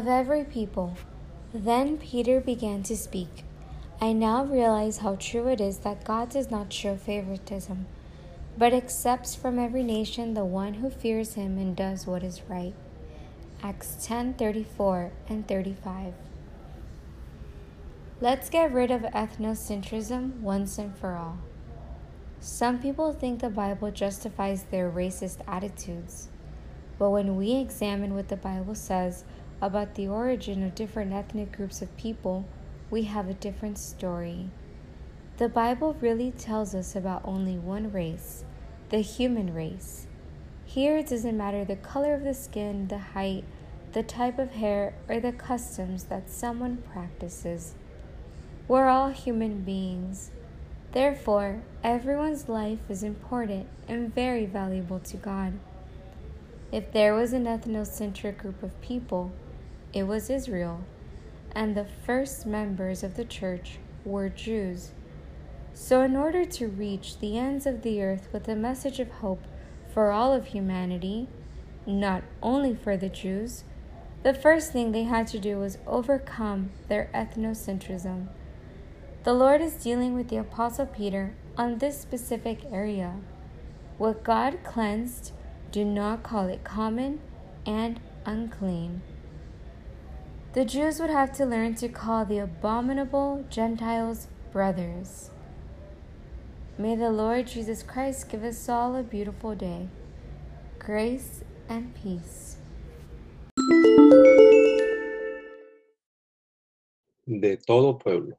Of every people. Then Peter began to speak. I now realize how true it is that God does not show favoritism, but accepts from every nation the one who fears him and does what is right. Acts 10:34 and 35. Let's get rid of ethnocentrism once and for all. Some people think the Bible justifies their racist attitudes, but when we examine what the Bible says about the origin of different ethnic groups of people, we have a different story. The Bible really tells us about only one race, the human race. Here it doesn't matter the color of the skin, the height, the type of hair, or the customs that someone practices. We're all human beings. Therefore, everyone's life is important and very valuable to God. If there was an ethnocentric group of people, it was Israel, and the first members of the church were Jews. So, in order to reach the ends of the earth with a message of hope for all of humanity, not only for the Jews, the first thing they had to do was overcome their ethnocentrism. The Lord is dealing with the Apostle Peter on this specific area. What God cleansed, do not call it common and unclean. The Jews would have to learn to call the abominable Gentiles brothers. May the Lord Jesus Christ give us all a beautiful day. Grace and peace. De todo pueblo.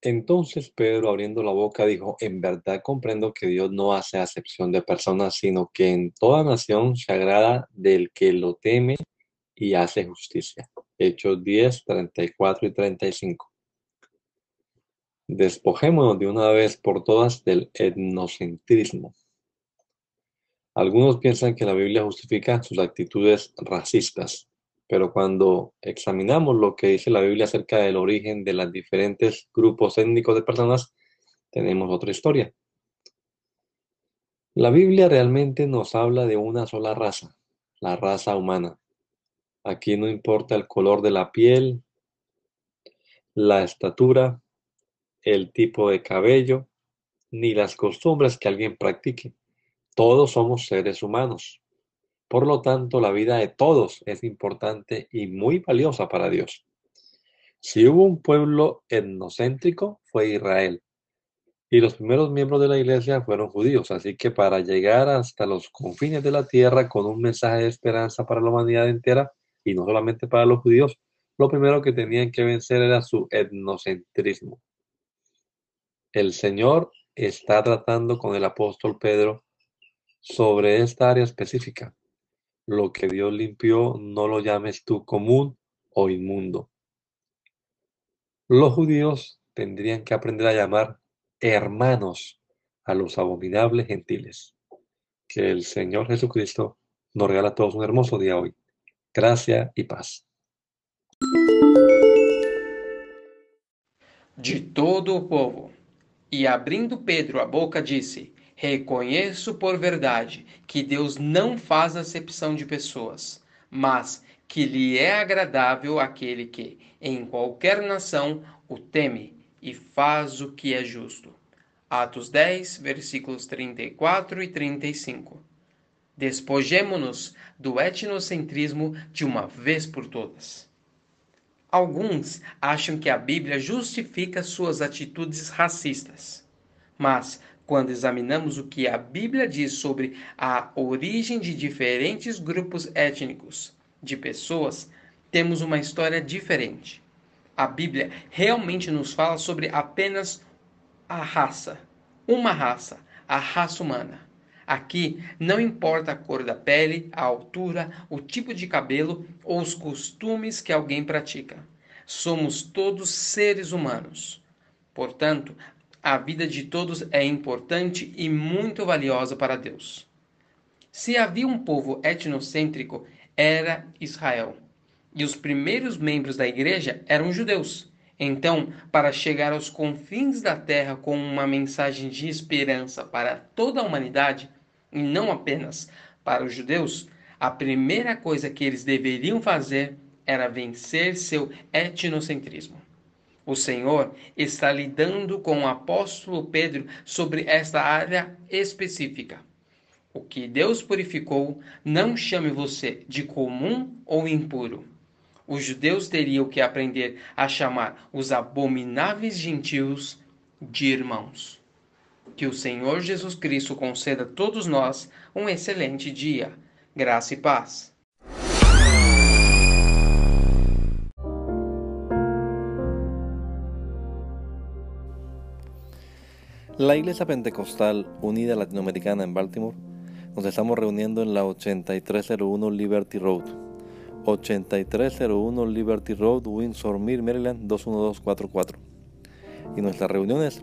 Entonces Pedro, abriendo la boca, dijo, en verdad comprendo que Dios no hace acepción de personas, sino que en toda nación se agrada del que lo teme y hace justicia. Hechos 10, 34 y 35. Despojémonos de una vez por todas del etnocentrismo. Algunos piensan que la Biblia justifica sus actitudes racistas, pero cuando examinamos lo que dice la Biblia acerca del origen de los diferentes grupos étnicos de personas, tenemos otra historia. La Biblia realmente nos habla de una sola raza, la raza humana. Aquí no importa el color de la piel, la estatura, el tipo de cabello, ni las costumbres que alguien practique. Todos somos seres humanos. Por lo tanto, la vida de todos es importante y muy valiosa para Dios. Si hubo un pueblo etnocéntrico, fue Israel. Y los primeros miembros de la iglesia fueron judíos. Así que para llegar hasta los confines de la tierra con un mensaje de esperanza para la humanidad entera, y no solamente para los judíos, lo primero que tenían que vencer era su etnocentrismo. El Señor está tratando con el apóstol Pedro sobre esta área específica. Lo que Dios limpió, no lo llames tú común o inmundo. Los judíos tendrían que aprender a llamar hermanos a los abominables gentiles. Que el Señor Jesucristo nos regala a todos un hermoso día hoy. Gracia e paz. De todo o povo. E abrindo Pedro a boca, disse: Reconheço por verdade que Deus não faz acepção de pessoas, mas que lhe é agradável aquele que, em qualquer nação, o teme e faz o que é justo. Atos 10, versículos 34 e 35. Despojemo-nos do etnocentrismo de uma vez por todas. Alguns acham que a Bíblia justifica suas atitudes racistas. Mas, quando examinamos o que a Bíblia diz sobre a origem de diferentes grupos étnicos de pessoas, temos uma história diferente. A Bíblia realmente nos fala sobre apenas a raça, uma raça, a raça humana. Aqui não importa a cor da pele, a altura, o tipo de cabelo ou os costumes que alguém pratica. Somos todos seres humanos. Portanto, a vida de todos é importante e muito valiosa para Deus. Se havia um povo etnocêntrico, era Israel. E os primeiros membros da igreja eram judeus. Então, para chegar aos confins da terra com uma mensagem de esperança para toda a humanidade, e não apenas para os judeus, a primeira coisa que eles deveriam fazer era vencer seu etnocentrismo. O Senhor está lidando com o apóstolo Pedro sobre esta área específica. O que Deus purificou, não chame você de comum ou impuro. Os judeus teriam que aprender a chamar os abomináveis gentios de irmãos. Que o Senhor Jesus Cristo conceda a todos nós um excelente dia. Graça e paz. La Iglesia Pentecostal Unida Latinoamericana en Baltimore nos estamos reuniendo en la 8301 Liberty Road. 8301 Liberty Road, Windsor Mill, Maryland 21244. Y nuestras reuniones